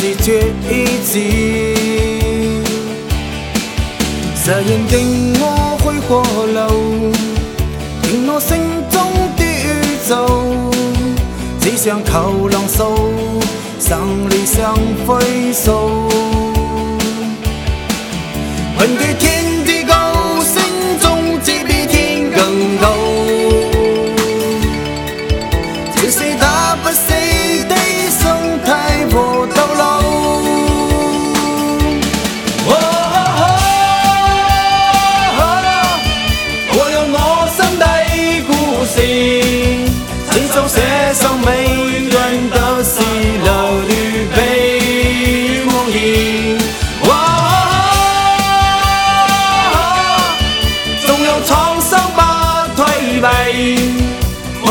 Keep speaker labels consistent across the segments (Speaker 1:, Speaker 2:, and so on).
Speaker 1: 是意志，是认定我挥霍了，填我心中的宇宙，只想求浪数，想理想挥手。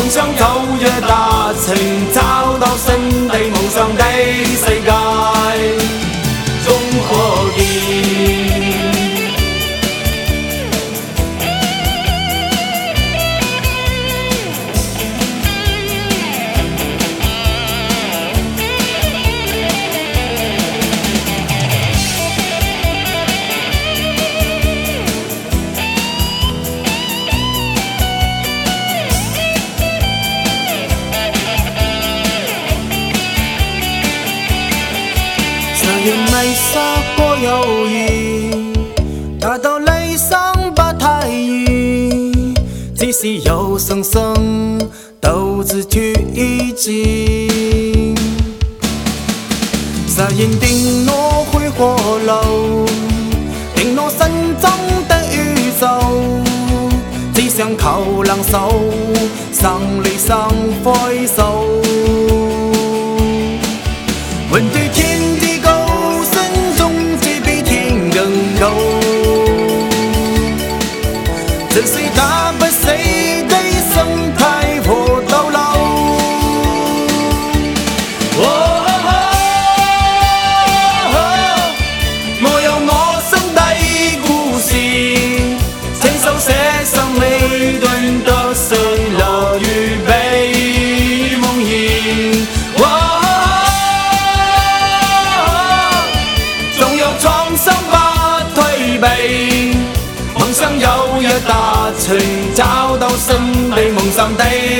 Speaker 1: 想走日达成，找到新地梦想。爱杀过友谊，达到理想不太易，只是有生生斗自取一志。誓言定我去或路，定我心中的宇宙，只想靠两手，生离生挥手，面对天。哦，我有我心底故事，亲手写上每段得失留予美梦圆。哦，纵有创伤不退避，梦想有日达成，找到心底梦想的。